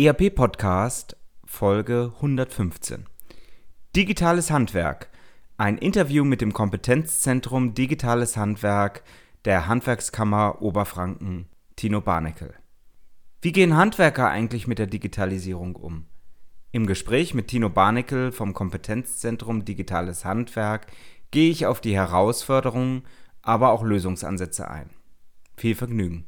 ERP Podcast Folge 115. Digitales Handwerk. Ein Interview mit dem Kompetenzzentrum Digitales Handwerk der Handwerkskammer Oberfranken, Tino Barnekel. Wie gehen Handwerker eigentlich mit der Digitalisierung um? Im Gespräch mit Tino Barnekel vom Kompetenzzentrum Digitales Handwerk gehe ich auf die Herausforderungen, aber auch Lösungsansätze ein. Viel Vergnügen.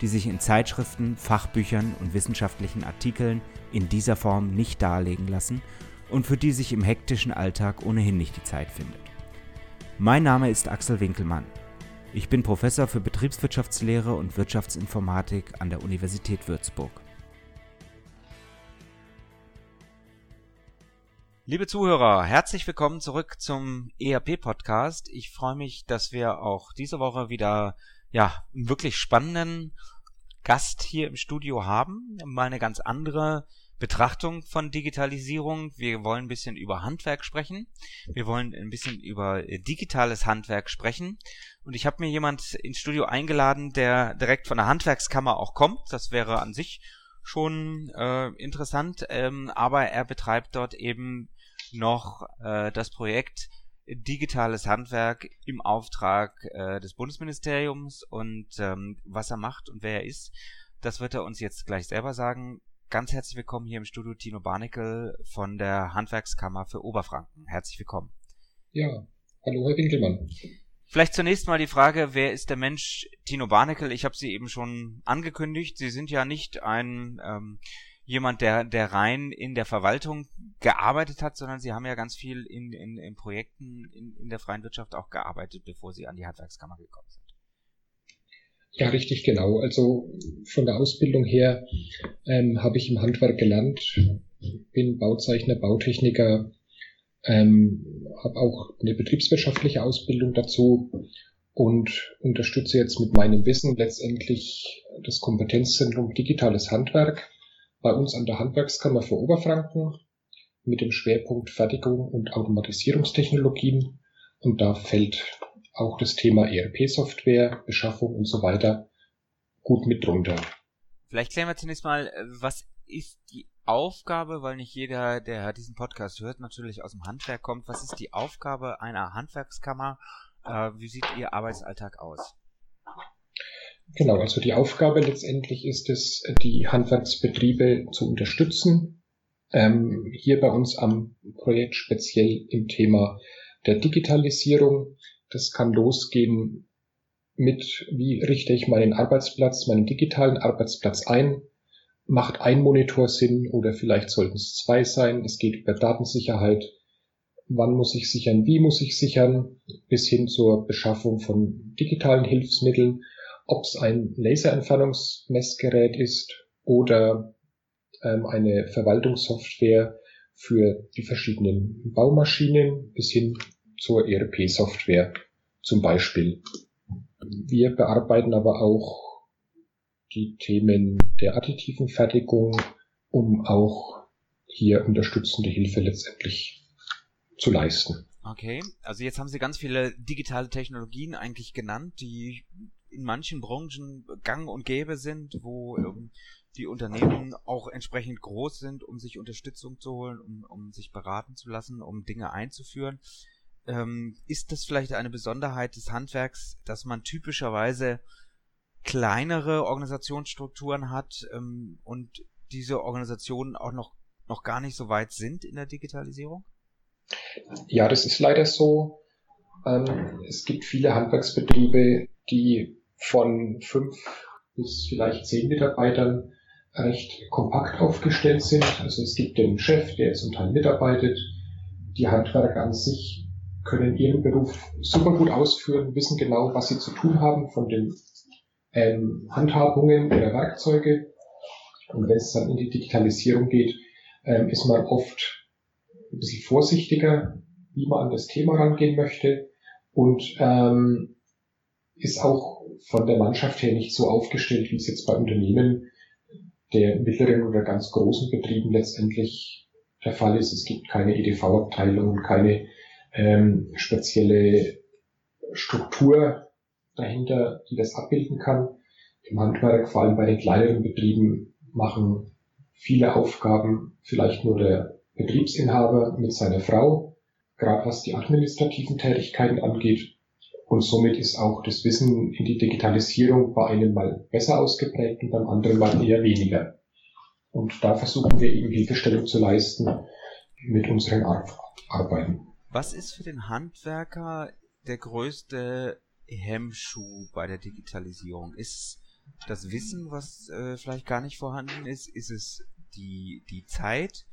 die sich in Zeitschriften, Fachbüchern und wissenschaftlichen Artikeln in dieser Form nicht darlegen lassen und für die sich im hektischen Alltag ohnehin nicht die Zeit findet. Mein Name ist Axel Winkelmann. Ich bin Professor für Betriebswirtschaftslehre und Wirtschaftsinformatik an der Universität Würzburg. Liebe Zuhörer, herzlich willkommen zurück zum ERP-Podcast. Ich freue mich, dass wir auch diese Woche wieder ja, einen wirklich spannenden Gast hier im Studio haben. Mal eine ganz andere Betrachtung von Digitalisierung. Wir wollen ein bisschen über Handwerk sprechen. Wir wollen ein bisschen über äh, digitales Handwerk sprechen. Und ich habe mir jemand ins Studio eingeladen, der direkt von der Handwerkskammer auch kommt. Das wäre an sich schon äh, interessant. Ähm, aber er betreibt dort eben noch äh, das Projekt digitales Handwerk im Auftrag äh, des Bundesministeriums und ähm, was er macht und wer er ist, das wird er uns jetzt gleich selber sagen. Ganz herzlich willkommen hier im Studio Tino Barnickel von der Handwerkskammer für Oberfranken. Herzlich willkommen. Ja, hallo Herr Winkelmann. Vielleicht zunächst mal die Frage, wer ist der Mensch Tino Barnickel? Ich habe Sie eben schon angekündigt. Sie sind ja nicht ein ähm, jemand, der, der rein in der Verwaltung gearbeitet hat, sondern sie haben ja ganz viel in, in, in Projekten in, in der freien Wirtschaft auch gearbeitet, bevor sie an die Handwerkskammer gekommen sind. Ja, richtig genau. Also von der Ausbildung her ähm, habe ich im Handwerk gelernt, bin Bauzeichner, Bautechniker, ähm, habe auch eine betriebswirtschaftliche Ausbildung dazu und unterstütze jetzt mit meinem Wissen letztendlich das Kompetenzzentrum Digitales Handwerk bei uns an der Handwerkskammer für Oberfranken mit dem Schwerpunkt Fertigung und Automatisierungstechnologien. Und da fällt auch das Thema ERP-Software, Beschaffung und so weiter gut mit drunter. Vielleicht klären wir zunächst mal, was ist die Aufgabe, weil nicht jeder, der diesen Podcast hört, natürlich aus dem Handwerk kommt. Was ist die Aufgabe einer Handwerkskammer? Äh, wie sieht Ihr Arbeitsalltag aus? Genau, also die Aufgabe letztendlich ist es, die Handwerksbetriebe zu unterstützen. Ähm, hier bei uns am Projekt speziell im Thema der Digitalisierung. Das kann losgehen mit, wie richte ich meinen Arbeitsplatz, meinen digitalen Arbeitsplatz ein? Macht ein Monitor Sinn oder vielleicht sollten es zwei sein? Es geht über Datensicherheit. Wann muss ich sichern? Wie muss ich sichern? Bis hin zur Beschaffung von digitalen Hilfsmitteln ob es ein Laserentfernungsmessgerät ist oder ähm, eine Verwaltungssoftware für die verschiedenen Baumaschinen bis hin zur ERP-Software zum Beispiel. Wir bearbeiten aber auch die Themen der additiven Fertigung, um auch hier unterstützende Hilfe letztendlich zu leisten. Okay, also jetzt haben Sie ganz viele digitale Technologien eigentlich genannt, die in manchen Branchen gang und gäbe sind, wo ähm, die Unternehmen auch entsprechend groß sind, um sich Unterstützung zu holen, um, um sich beraten zu lassen, um Dinge einzuführen. Ähm, ist das vielleicht eine Besonderheit des Handwerks, dass man typischerweise kleinere Organisationsstrukturen hat ähm, und diese Organisationen auch noch, noch gar nicht so weit sind in der Digitalisierung? Ja, das ist leider so. Ähm, es gibt viele Handwerksbetriebe, die von fünf bis vielleicht zehn Mitarbeitern recht kompakt aufgestellt sind. Also es gibt den Chef, der zum Teil mitarbeitet. Die Handwerker an sich können ihren Beruf super gut ausführen, wissen genau, was sie zu tun haben von den ähm, Handhabungen oder Werkzeuge. Und wenn es dann in die Digitalisierung geht, ähm, ist man oft ein bisschen vorsichtiger, wie man an das Thema rangehen möchte und ähm, ist auch von der Mannschaft her nicht so aufgestellt, wie es jetzt bei Unternehmen der mittleren oder ganz großen Betrieben letztendlich der Fall ist. Es gibt keine EDV-Abteilung und keine ähm, spezielle Struktur dahinter, die das abbilden kann. Im Handwerk, vor allem bei den kleineren Betrieben, machen viele Aufgaben vielleicht nur der Betriebsinhaber mit seiner Frau, gerade was die administrativen Tätigkeiten angeht. Und somit ist auch das Wissen in die Digitalisierung bei einem mal besser ausgeprägt und beim anderen mal eher weniger. Und da versuchen wir eben Hilfestellung zu leisten mit unseren Ar Arbeiten. Was ist für den Handwerker der größte Hemmschuh bei der Digitalisierung? Ist das Wissen, was äh, vielleicht gar nicht vorhanden ist? Ist es die, die Zeit,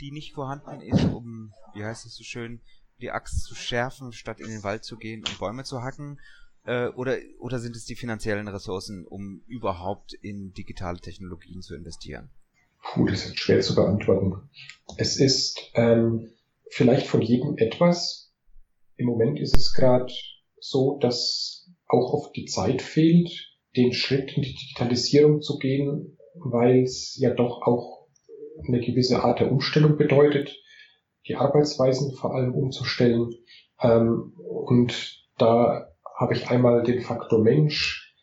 die nicht vorhanden ist, um, wie heißt es so schön, die Axt zu schärfen, statt in den Wald zu gehen und Bäume zu hacken? Äh, oder, oder sind es die finanziellen Ressourcen, um überhaupt in digitale Technologien zu investieren? Puh, das ist schwer zu beantworten. Es ist ähm, vielleicht von jedem etwas. Im Moment ist es gerade so, dass auch oft die Zeit fehlt, den Schritt in die Digitalisierung zu gehen, weil es ja doch auch eine gewisse Art der Umstellung bedeutet die Arbeitsweisen vor allem umzustellen. Ähm, und da habe ich einmal den Faktor Mensch,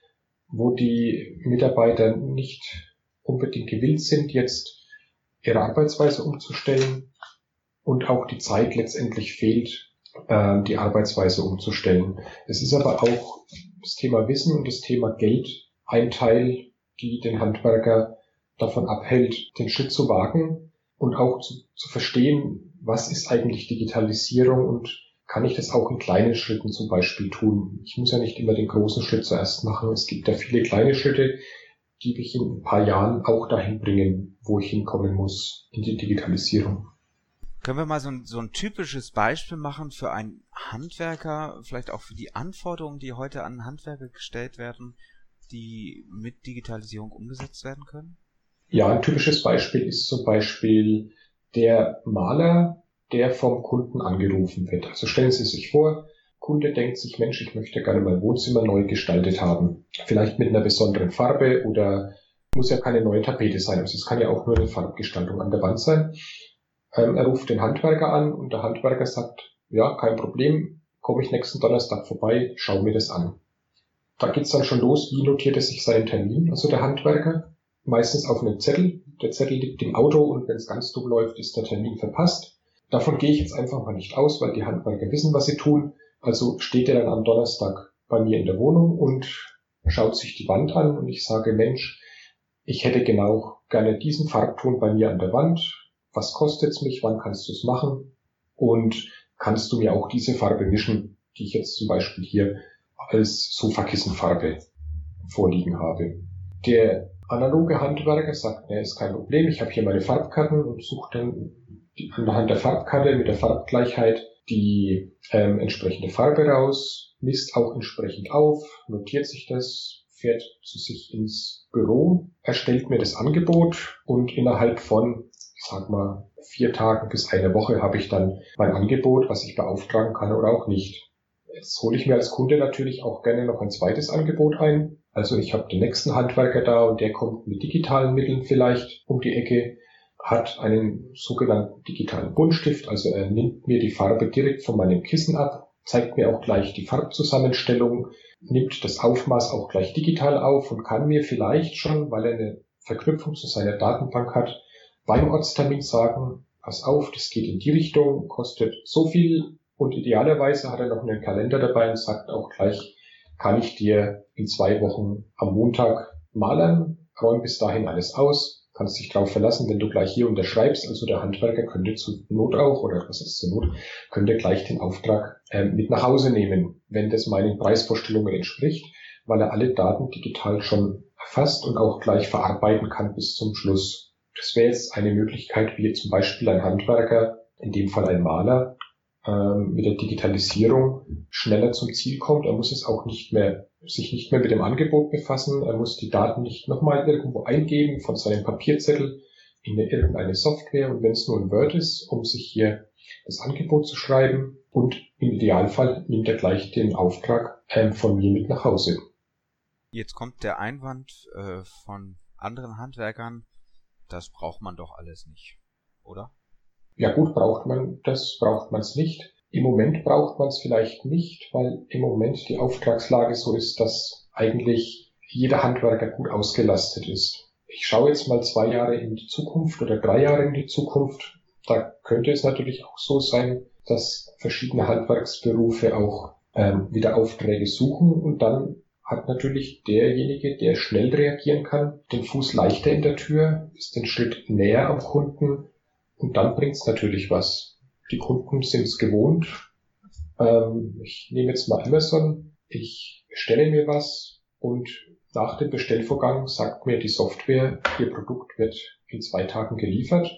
wo die Mitarbeiter nicht unbedingt gewillt sind, jetzt ihre Arbeitsweise umzustellen und auch die Zeit letztendlich fehlt, äh, die Arbeitsweise umzustellen. Es ist aber auch das Thema Wissen und das Thema Geld ein Teil, die den Handwerker davon abhält, den Schritt zu wagen und auch zu, zu verstehen, was ist eigentlich Digitalisierung und kann ich das auch in kleinen Schritten zum Beispiel tun? Ich muss ja nicht immer den großen Schritt zuerst machen. Es gibt ja viele kleine Schritte, die mich in ein paar Jahren auch dahin bringen, wo ich hinkommen muss in die Digitalisierung. Können wir mal so ein, so ein typisches Beispiel machen für einen Handwerker, vielleicht auch für die Anforderungen, die heute an Handwerker gestellt werden, die mit Digitalisierung umgesetzt werden können? Ja, ein typisches Beispiel ist zum Beispiel der Maler, der vom Kunden angerufen wird. Also stellen Sie sich vor, Kunde denkt sich, Mensch, ich möchte gerne mein Wohnzimmer neu gestaltet haben. Vielleicht mit einer besonderen Farbe oder muss ja keine neue Tapete sein. Also es kann ja auch nur eine Farbgestaltung an der Wand sein. Ähm, er ruft den Handwerker an und der Handwerker sagt, ja, kein Problem, komme ich nächsten Donnerstag vorbei, schau mir das an. Da geht's dann schon los, wie notiert er sich seinen Termin, also der Handwerker meistens auf einem Zettel. Der Zettel liegt im Auto und wenn es ganz dumm läuft, ist der Termin verpasst. Davon gehe ich jetzt einfach mal nicht aus, weil die Handwerker wissen, was sie tun. Also steht er dann am Donnerstag bei mir in der Wohnung und schaut sich die Wand an und ich sage, Mensch, ich hätte genau gerne diesen Farbton bei mir an der Wand. Was kostet's mich? Wann kannst du es machen? Und kannst du mir auch diese Farbe mischen, die ich jetzt zum Beispiel hier als Sofakissenfarbe vorliegen habe? Der analoge Handwerker sagt, ne, ist kein Problem, ich habe hier meine Farbkarten und suche dann anhand der Farbkarte mit der Farbgleichheit die ähm, entsprechende Farbe raus, misst auch entsprechend auf, notiert sich das, fährt zu sich ins Büro, erstellt mir das Angebot und innerhalb von, sag mal, vier Tagen bis eine Woche habe ich dann mein Angebot, was ich beauftragen kann oder auch nicht. Jetzt hole ich mir als Kunde natürlich auch gerne noch ein zweites Angebot ein, also ich habe den nächsten Handwerker da und der kommt mit digitalen Mitteln vielleicht um die Ecke, hat einen sogenannten digitalen Buntstift, also er nimmt mir die Farbe direkt von meinem Kissen ab, zeigt mir auch gleich die Farbzusammenstellung, nimmt das Aufmaß auch gleich digital auf und kann mir vielleicht schon, weil er eine Verknüpfung zu seiner Datenbank hat, beim Ortstermin sagen, pass auf, das geht in die Richtung, kostet so viel. Und idealerweise hat er noch einen Kalender dabei und sagt auch gleich, kann ich dir in zwei Wochen am Montag malern, räum bis dahin alles aus, kannst dich darauf verlassen, wenn du gleich hier unterschreibst, also der Handwerker könnte zur Not auch, oder was ist zur Not, könnte gleich den Auftrag äh, mit nach Hause nehmen, wenn das meinen Preisvorstellungen entspricht, weil er alle Daten digital schon erfasst und auch gleich verarbeiten kann bis zum Schluss. Das wäre jetzt eine Möglichkeit, wie zum Beispiel ein Handwerker, in dem Fall ein Maler, ähm, mit der Digitalisierung schneller zum Ziel kommt. Er muss es auch nicht mehr, sich nicht mehr mit dem Angebot befassen. Er muss die Daten nicht nochmal irgendwo eingeben von seinem Papierzettel in irgendeine Software und wenn es nur ein Word ist, um sich hier das Angebot zu schreiben und im Idealfall nimmt er gleich den Auftrag ähm, von mir mit nach Hause. Jetzt kommt der Einwand äh, von anderen Handwerkern, das braucht man doch alles nicht, oder? Ja gut, braucht man das, braucht man es nicht. Im Moment braucht man es vielleicht nicht, weil im Moment die Auftragslage so ist, dass eigentlich jeder Handwerker gut ausgelastet ist. Ich schaue jetzt mal zwei Jahre in die Zukunft oder drei Jahre in die Zukunft. Da könnte es natürlich auch so sein, dass verschiedene Handwerksberufe auch ähm, wieder Aufträge suchen und dann hat natürlich derjenige, der schnell reagieren kann, den Fuß leichter in der Tür, ist den Schritt näher am Kunden und dann bringt es natürlich was. Die Kunden sind es gewohnt. Ähm, ich nehme jetzt mal Amazon, ich bestelle mir was und nach dem Bestellvorgang sagt mir die Software, Ihr Produkt wird in zwei Tagen geliefert.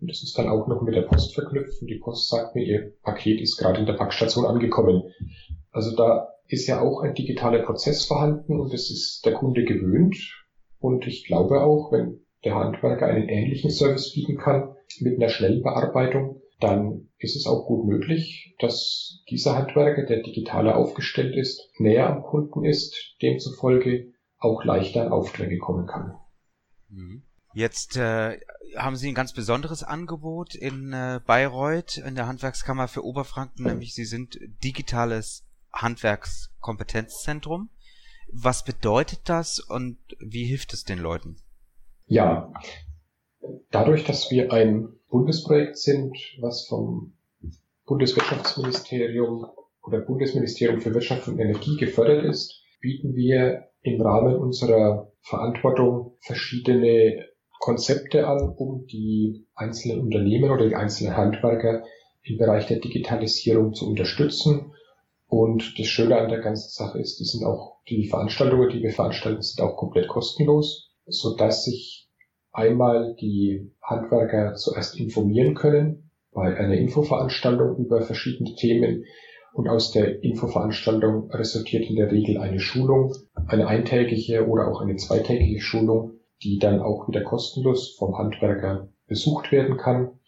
Und das ist dann auch noch mit der Post verknüpft und die Post sagt mir, Ihr Paket ist gerade in der Packstation angekommen. Also da ist ja auch ein digitaler Prozess vorhanden und das ist der Kunde gewöhnt. Und ich glaube auch, wenn der Handwerker einen ähnlichen Service bieten kann mit einer schnellen Bearbeitung, dann ist es auch gut möglich, dass dieser Handwerker, der digitaler aufgestellt ist, näher am Kunden ist, demzufolge auch leichter an Aufträge kommen kann. Mhm. Jetzt äh, haben Sie ein ganz besonderes Angebot in äh, Bayreuth in der Handwerkskammer für Oberfranken, nämlich Sie sind digitales Handwerkskompetenzzentrum. Was bedeutet das und wie hilft es den Leuten? Ja, dadurch, dass wir ein Bundesprojekt sind, was vom Bundeswirtschaftsministerium oder Bundesministerium für Wirtschaft und Energie gefördert ist, bieten wir im Rahmen unserer Verantwortung verschiedene Konzepte an, um die einzelnen Unternehmen oder die einzelnen Handwerker im Bereich der Digitalisierung zu unterstützen. Und das Schöne an der ganzen Sache ist, die sind auch, die Veranstaltungen, die wir veranstalten, sind auch komplett kostenlos, so dass sich einmal die Handwerker zuerst informieren können bei einer Infoveranstaltung über verschiedene Themen und aus der Infoveranstaltung resultiert in der Regel eine Schulung, eine eintägige oder auch eine zweitägige Schulung, die dann auch wieder kostenlos vom Handwerker besucht werden kann.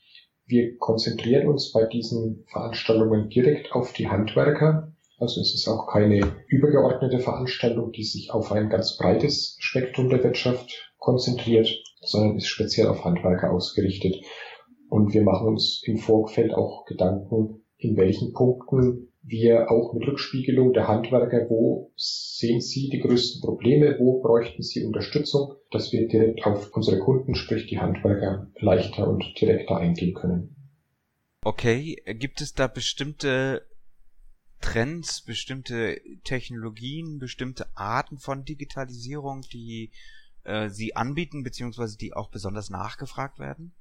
Wir konzentrieren uns bei diesen Veranstaltungen direkt auf die Handwerker. Also es ist auch keine übergeordnete Veranstaltung, die sich auf ein ganz breites Spektrum der Wirtschaft konzentriert, sondern ist speziell auf Handwerker ausgerichtet. Und wir machen uns im Vorfeld auch Gedanken, in welchen Punkten wir auch mit Rückspiegelung der Handwerker, wo sehen Sie die größten Probleme, wo bräuchten Sie Unterstützung, dass wir direkt auf unsere Kunden, sprich die Handwerker, leichter und direkter eingehen können. Okay, gibt es da bestimmte Trends, bestimmte Technologien, bestimmte Arten von Digitalisierung, die äh, Sie anbieten, beziehungsweise die auch besonders nachgefragt werden?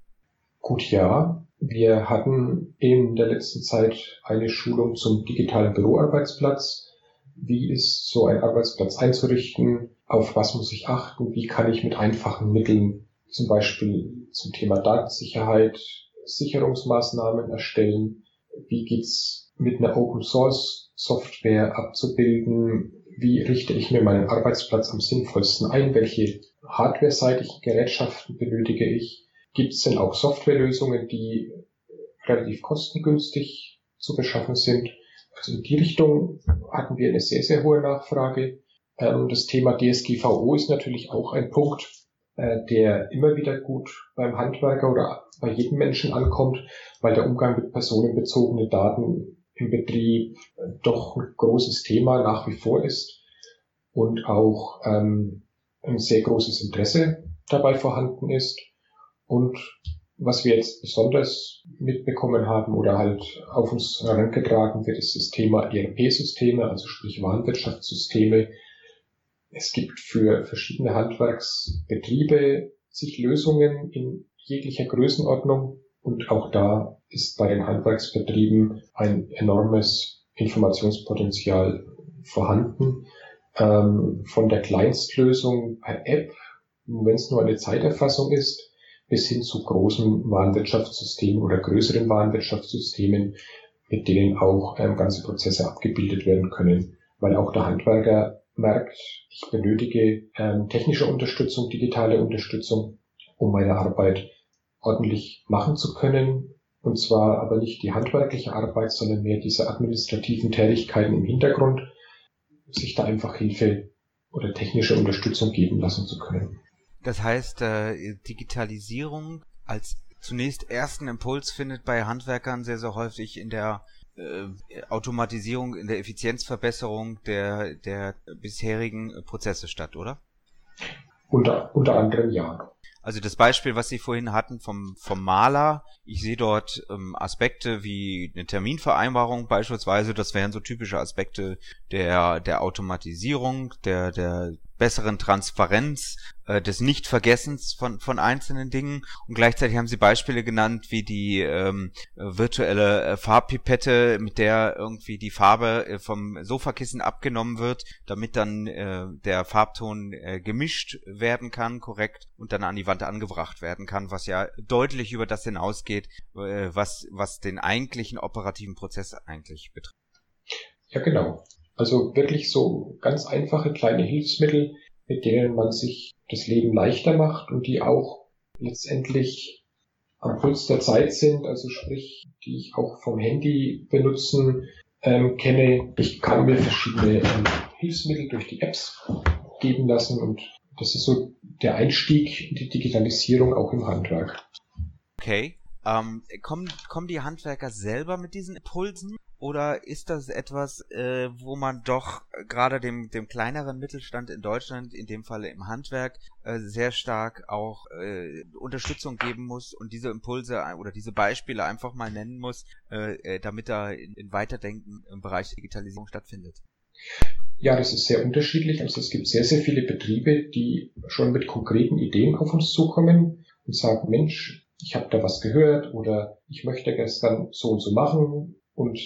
Gut, ja. Wir hatten in der letzten Zeit eine Schulung zum digitalen Büroarbeitsplatz. Wie ist so ein Arbeitsplatz einzurichten? Auf was muss ich achten? Wie kann ich mit einfachen Mitteln zum Beispiel zum Thema Datensicherheit Sicherungsmaßnahmen erstellen? Wie geht's mit einer Open Source Software abzubilden? Wie richte ich mir meinen Arbeitsplatz am sinnvollsten ein? Welche hardwareseitigen Gerätschaften benötige ich? Gibt es denn auch Softwarelösungen, die relativ kostengünstig zu beschaffen sind? Also in die Richtung hatten wir eine sehr, sehr hohe Nachfrage. Ähm, das Thema DSGVO ist natürlich auch ein Punkt, äh, der immer wieder gut beim Handwerker oder bei jedem Menschen ankommt, weil der Umgang mit personenbezogenen Daten im Betrieb äh, doch ein großes Thema nach wie vor ist und auch ähm, ein sehr großes Interesse dabei vorhanden ist. Und was wir jetzt besonders mitbekommen haben oder halt auf uns herangetragen wird, ist das Thema ERP-Systeme, also sprich Warenwirtschaftssysteme. Es gibt für verschiedene Handwerksbetriebe sich Lösungen in jeglicher Größenordnung und auch da ist bei den Handwerksbetrieben ein enormes Informationspotenzial vorhanden. Ähm, von der Kleinstlösung per App, wenn es nur eine Zeiterfassung ist, bis hin zu großen Warenwirtschaftssystemen oder größeren Warenwirtschaftssystemen, mit denen auch ähm, ganze Prozesse abgebildet werden können, weil auch der Handwerker merkt, ich benötige ähm, technische Unterstützung, digitale Unterstützung, um meine Arbeit ordentlich machen zu können. Und zwar aber nicht die handwerkliche Arbeit, sondern mehr diese administrativen Tätigkeiten im Hintergrund, sich da einfach Hilfe oder technische Unterstützung geben lassen zu können. Das heißt, äh, Digitalisierung als zunächst ersten Impuls findet bei Handwerkern sehr, sehr häufig in der äh, Automatisierung, in der Effizienzverbesserung der, der bisherigen Prozesse statt, oder? Unter, unter anderem ja. Also das Beispiel, was Sie vorhin hatten vom, vom Maler, ich sehe dort ähm, Aspekte wie eine Terminvereinbarung beispielsweise, das wären so typische Aspekte der, der Automatisierung, der, der besseren Transparenz, äh, des Nichtvergessens von, von einzelnen Dingen. Und gleichzeitig haben sie Beispiele genannt, wie die ähm, virtuelle äh, Farbpipette, mit der irgendwie die Farbe äh, vom Sofakissen abgenommen wird, damit dann äh, der Farbton äh, gemischt werden kann, korrekt, und dann an die Wand angebracht werden kann, was ja deutlich über das hinausgeht, äh, was, was den eigentlichen operativen Prozess eigentlich betrifft. Ja, genau. Also wirklich so ganz einfache kleine Hilfsmittel, mit denen man sich das Leben leichter macht und die auch letztendlich am Puls der Zeit sind, also sprich, die ich auch vom Handy benutzen ähm, kenne. Ich kann mir verschiedene ähm, Hilfsmittel durch die Apps geben lassen und das ist so der Einstieg in die Digitalisierung auch im Handwerk. Okay. Ähm, kommen, kommen die Handwerker selber mit diesen Impulsen oder ist das etwas, äh, wo man doch gerade dem, dem kleineren Mittelstand in Deutschland, in dem Falle im Handwerk, äh, sehr stark auch äh, Unterstützung geben muss und diese Impulse oder diese Beispiele einfach mal nennen muss, äh, äh damit da in, in Weiterdenken im Bereich Digitalisierung stattfindet? Ja, das ist sehr unterschiedlich. Also es gibt sehr, sehr viele Betriebe, die schon mit konkreten Ideen auf uns zukommen und sagen, Mensch, ich habe da was gehört oder ich möchte gestern so und so machen und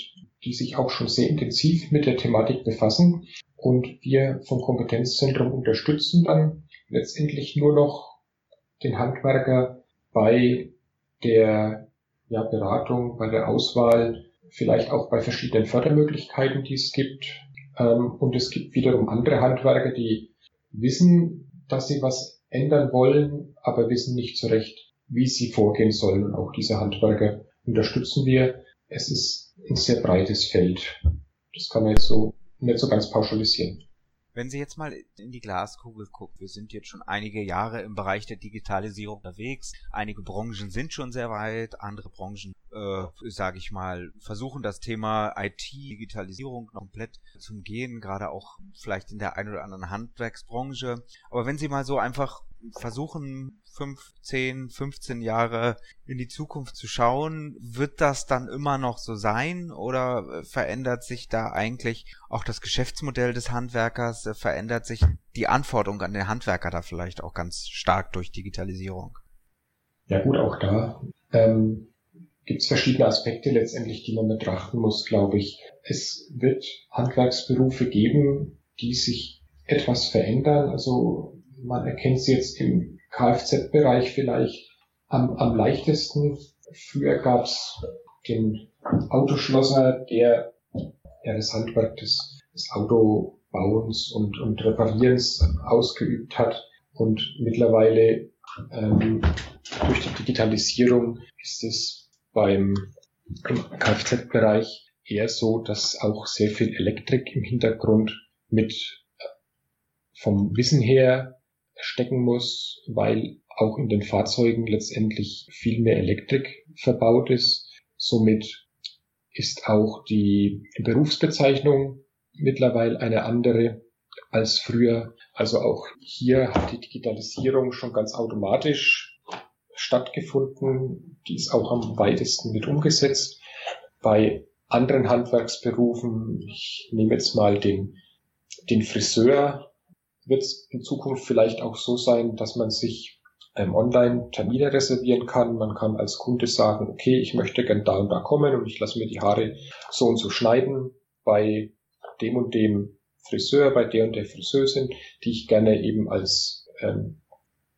die sich auch schon sehr intensiv mit der Thematik befassen. Und wir vom Kompetenzzentrum unterstützen dann letztendlich nur noch den Handwerker bei der ja, Beratung, bei der Auswahl, vielleicht auch bei verschiedenen Fördermöglichkeiten, die es gibt. Ähm, und es gibt wiederum andere Handwerker, die wissen, dass sie was ändern wollen, aber wissen nicht so recht, wie sie vorgehen sollen. Und auch diese Handwerker unterstützen wir. Es ist ein sehr breites Feld. Das kann man jetzt so nicht so ganz pauschalisieren. Wenn Sie jetzt mal in die Glaskugel gucken, wir sind jetzt schon einige Jahre im Bereich der Digitalisierung unterwegs. Einige Branchen sind schon sehr weit, andere Branchen, äh, sage ich mal, versuchen das Thema IT-Digitalisierung komplett zum Gehen, gerade auch vielleicht in der einen oder anderen Handwerksbranche. Aber wenn Sie mal so einfach versuchen, fünf, zehn, 15 Jahre in die Zukunft zu schauen, wird das dann immer noch so sein oder verändert sich da eigentlich auch das Geschäftsmodell des Handwerkers, verändert sich die Anforderung an den Handwerker da vielleicht auch ganz stark durch Digitalisierung? Ja gut, auch da ähm, gibt es verschiedene Aspekte letztendlich, die man betrachten muss, glaube ich. Es wird Handwerksberufe geben, die sich etwas verändern. Also man erkennt es jetzt im Kfz-Bereich vielleicht am, am leichtesten. Früher gab es den Autoschlosser, der ja das Handwerk des, des Autobauens und, und Reparierens ausgeübt hat. Und mittlerweile ähm, durch die Digitalisierung ist es beim Kfz-Bereich eher so, dass auch sehr viel Elektrik im Hintergrund mit äh, vom Wissen her stecken muss, weil auch in den Fahrzeugen letztendlich viel mehr Elektrik verbaut ist. Somit ist auch die Berufsbezeichnung mittlerweile eine andere als früher. Also auch hier hat die Digitalisierung schon ganz automatisch stattgefunden. Die ist auch am weitesten mit umgesetzt. Bei anderen Handwerksberufen, ich nehme jetzt mal den, den Friseur, wird es in Zukunft vielleicht auch so sein, dass man sich ähm, online Termine reservieren kann. Man kann als Kunde sagen, okay, ich möchte gern da und da kommen und ich lasse mir die Haare so und so schneiden bei dem und dem Friseur, bei der und der Friseurin, die ich gerne eben als ähm,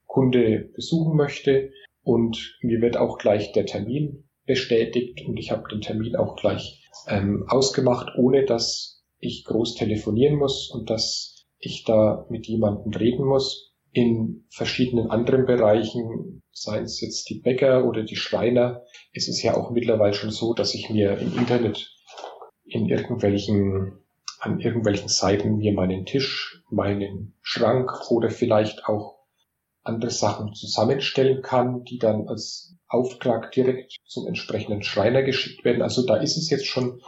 Kunde besuchen möchte. Und mir wird auch gleich der Termin bestätigt und ich habe den Termin auch gleich ähm, ausgemacht, ohne dass ich groß telefonieren muss und dass ich da mit jemandem reden muss. In verschiedenen anderen Bereichen, seien es jetzt die Bäcker oder die Schreiner, ist es ja auch mittlerweile schon so, dass ich mir im Internet in irgendwelchen, an irgendwelchen Seiten mir meinen Tisch, meinen Schrank oder vielleicht auch andere Sachen zusammenstellen kann, die dann als Auftrag direkt zum entsprechenden Schreiner geschickt werden. Also da ist es jetzt schon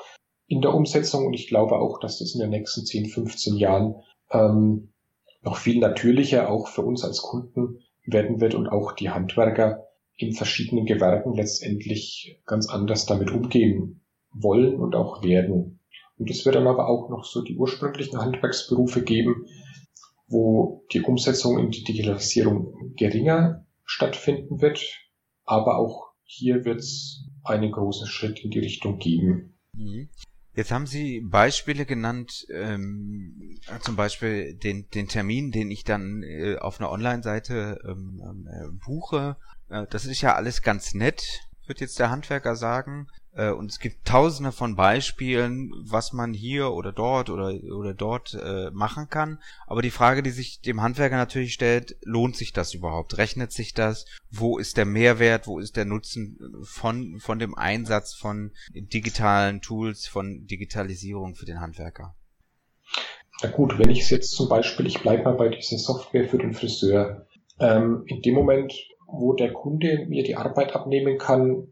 in der Umsetzung und ich glaube auch, dass das in den nächsten 10, 15 Jahren ähm, noch viel natürlicher auch für uns als Kunden werden wird und auch die Handwerker in verschiedenen Gewerken letztendlich ganz anders damit umgehen wollen und auch werden. Und es wird dann aber auch noch so die ursprünglichen Handwerksberufe geben, wo die Umsetzung in die Digitalisierung geringer stattfinden wird. Aber auch hier wird es einen großen Schritt in die Richtung geben. Mhm. Jetzt haben Sie Beispiele genannt, ähm, zum Beispiel den, den Termin, den ich dann äh, auf einer Online-Seite ähm, ähm äh, buche. Äh, das ist ja alles ganz nett, wird jetzt der Handwerker sagen. Äh, und es gibt tausende von Beispielen, was man hier oder dort oder, oder dort äh, machen kann. Aber die Frage, die sich dem Handwerker natürlich stellt, lohnt sich das überhaupt? Rechnet sich das? Wo ist der Mehrwert? Wo ist der Nutzen von, von dem Einsatz von digitalen Tools, von Digitalisierung für den Handwerker? Na gut, wenn ich es jetzt zum Beispiel, ich bleibe mal bei dieser Software für den Friseur, ähm, in dem Moment, wo der Kunde mir die Arbeit abnehmen kann,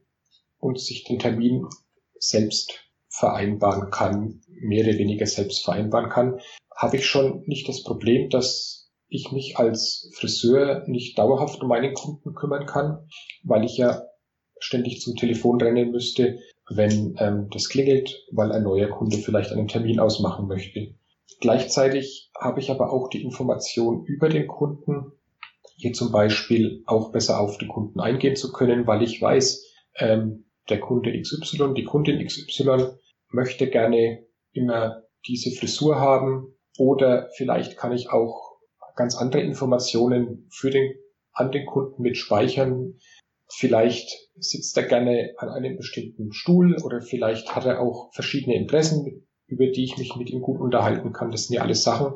und sich den Termin selbst vereinbaren kann, mehr oder weniger selbst vereinbaren kann, habe ich schon nicht das Problem, dass ich mich als Friseur nicht dauerhaft um meinen Kunden kümmern kann, weil ich ja ständig zum Telefon rennen müsste, wenn ähm, das klingelt, weil ein neuer Kunde vielleicht einen Termin ausmachen möchte. Gleichzeitig habe ich aber auch die Information über den Kunden, hier zum Beispiel auch besser auf die Kunden eingehen zu können, weil ich weiß, ähm, der Kunde XY, die Kundin XY möchte gerne immer diese Frisur haben oder vielleicht kann ich auch ganz andere Informationen für den, an den Kunden mit speichern. Vielleicht sitzt er gerne an einem bestimmten Stuhl oder vielleicht hat er auch verschiedene Interessen, über die ich mich mit ihm gut unterhalten kann. Das sind ja alles Sachen,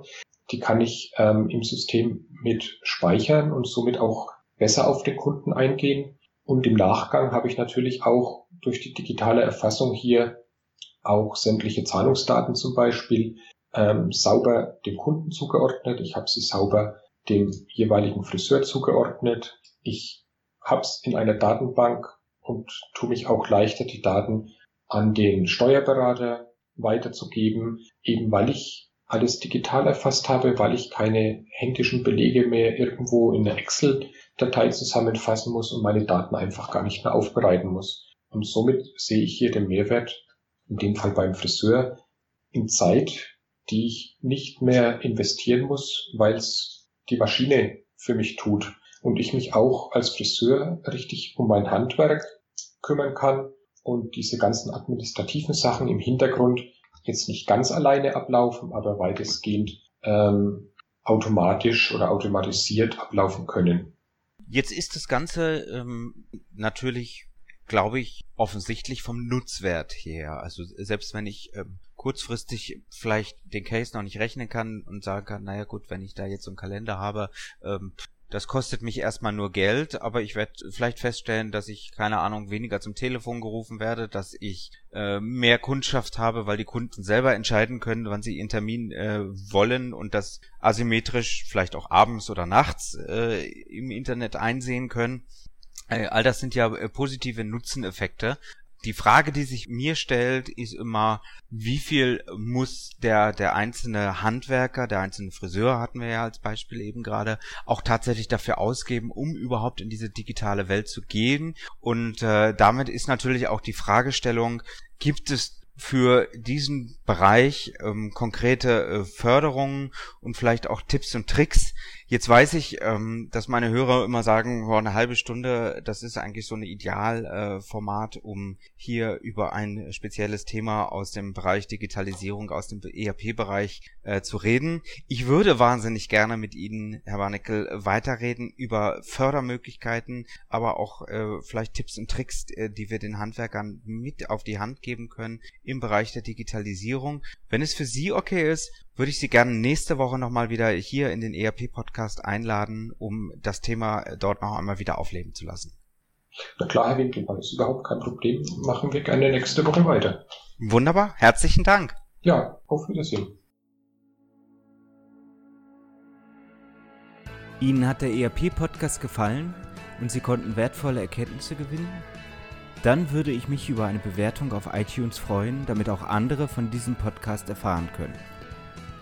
die kann ich ähm, im System mit speichern und somit auch besser auf den Kunden eingehen. Und im Nachgang habe ich natürlich auch durch die digitale Erfassung hier auch sämtliche Zahlungsdaten zum Beispiel ähm, sauber dem Kunden zugeordnet. Ich habe sie sauber dem jeweiligen Friseur zugeordnet. Ich habe es in einer Datenbank und tue mich auch leichter, die Daten an den Steuerberater weiterzugeben, eben weil ich alles digital erfasst habe, weil ich keine händischen Belege mehr irgendwo in der Excel Datei zusammenfassen muss und meine Daten einfach gar nicht mehr aufbereiten muss. Und somit sehe ich hier den Mehrwert, in dem Fall beim Friseur, in Zeit, die ich nicht mehr investieren muss, weil es die Maschine für mich tut und ich mich auch als Friseur richtig um mein Handwerk kümmern kann und diese ganzen administrativen Sachen im Hintergrund jetzt nicht ganz alleine ablaufen, aber weitestgehend ähm, automatisch oder automatisiert ablaufen können. Jetzt ist das Ganze ähm, natürlich, glaube ich, offensichtlich vom Nutzwert her. Also selbst wenn ich ähm, kurzfristig vielleicht den Case noch nicht rechnen kann und sagen kann, naja gut, wenn ich da jetzt so einen Kalender habe, ähm, das kostet mich erstmal nur Geld, aber ich werde vielleicht feststellen, dass ich, keine Ahnung, weniger zum Telefon gerufen werde, dass ich äh, mehr Kundschaft habe, weil die Kunden selber entscheiden können, wann sie ihren Termin äh, wollen und das asymmetrisch vielleicht auch abends oder nachts äh, im Internet einsehen können. Äh, all das sind ja äh, positive Nutzeneffekte, die Frage, die sich mir stellt, ist immer, wie viel muss der, der einzelne Handwerker, der einzelne Friseur hatten wir ja als Beispiel eben gerade, auch tatsächlich dafür ausgeben, um überhaupt in diese digitale Welt zu gehen. Und äh, damit ist natürlich auch die Fragestellung, gibt es für diesen Bereich ähm, konkrete äh, Förderungen und vielleicht auch Tipps und Tricks, Jetzt weiß ich, ähm, dass meine Hörer immer sagen, oh, eine halbe Stunde, das ist eigentlich so ein Idealformat, äh, um hier über ein spezielles Thema aus dem Bereich Digitalisierung, aus dem ERP-Bereich äh, zu reden. Ich würde wahnsinnig gerne mit Ihnen, Herr Warneckel, weiterreden über Fördermöglichkeiten, aber auch äh, vielleicht Tipps und Tricks, äh, die wir den Handwerkern mit auf die Hand geben können im Bereich der Digitalisierung. Wenn es für Sie okay ist, würde ich Sie gerne nächste Woche nochmal wieder hier in den ERP-Podcast einladen, um das Thema dort noch einmal wieder aufleben zu lassen. Na klar, Herr Winkelmann, ist überhaupt kein Problem. Machen wir gerne nächste Woche weiter. Wunderbar, herzlichen Dank. Ja, auf Wiedersehen. Ihnen hat der ERP-Podcast gefallen und Sie konnten wertvolle Erkenntnisse gewinnen? Dann würde ich mich über eine Bewertung auf iTunes freuen, damit auch andere von diesem Podcast erfahren können.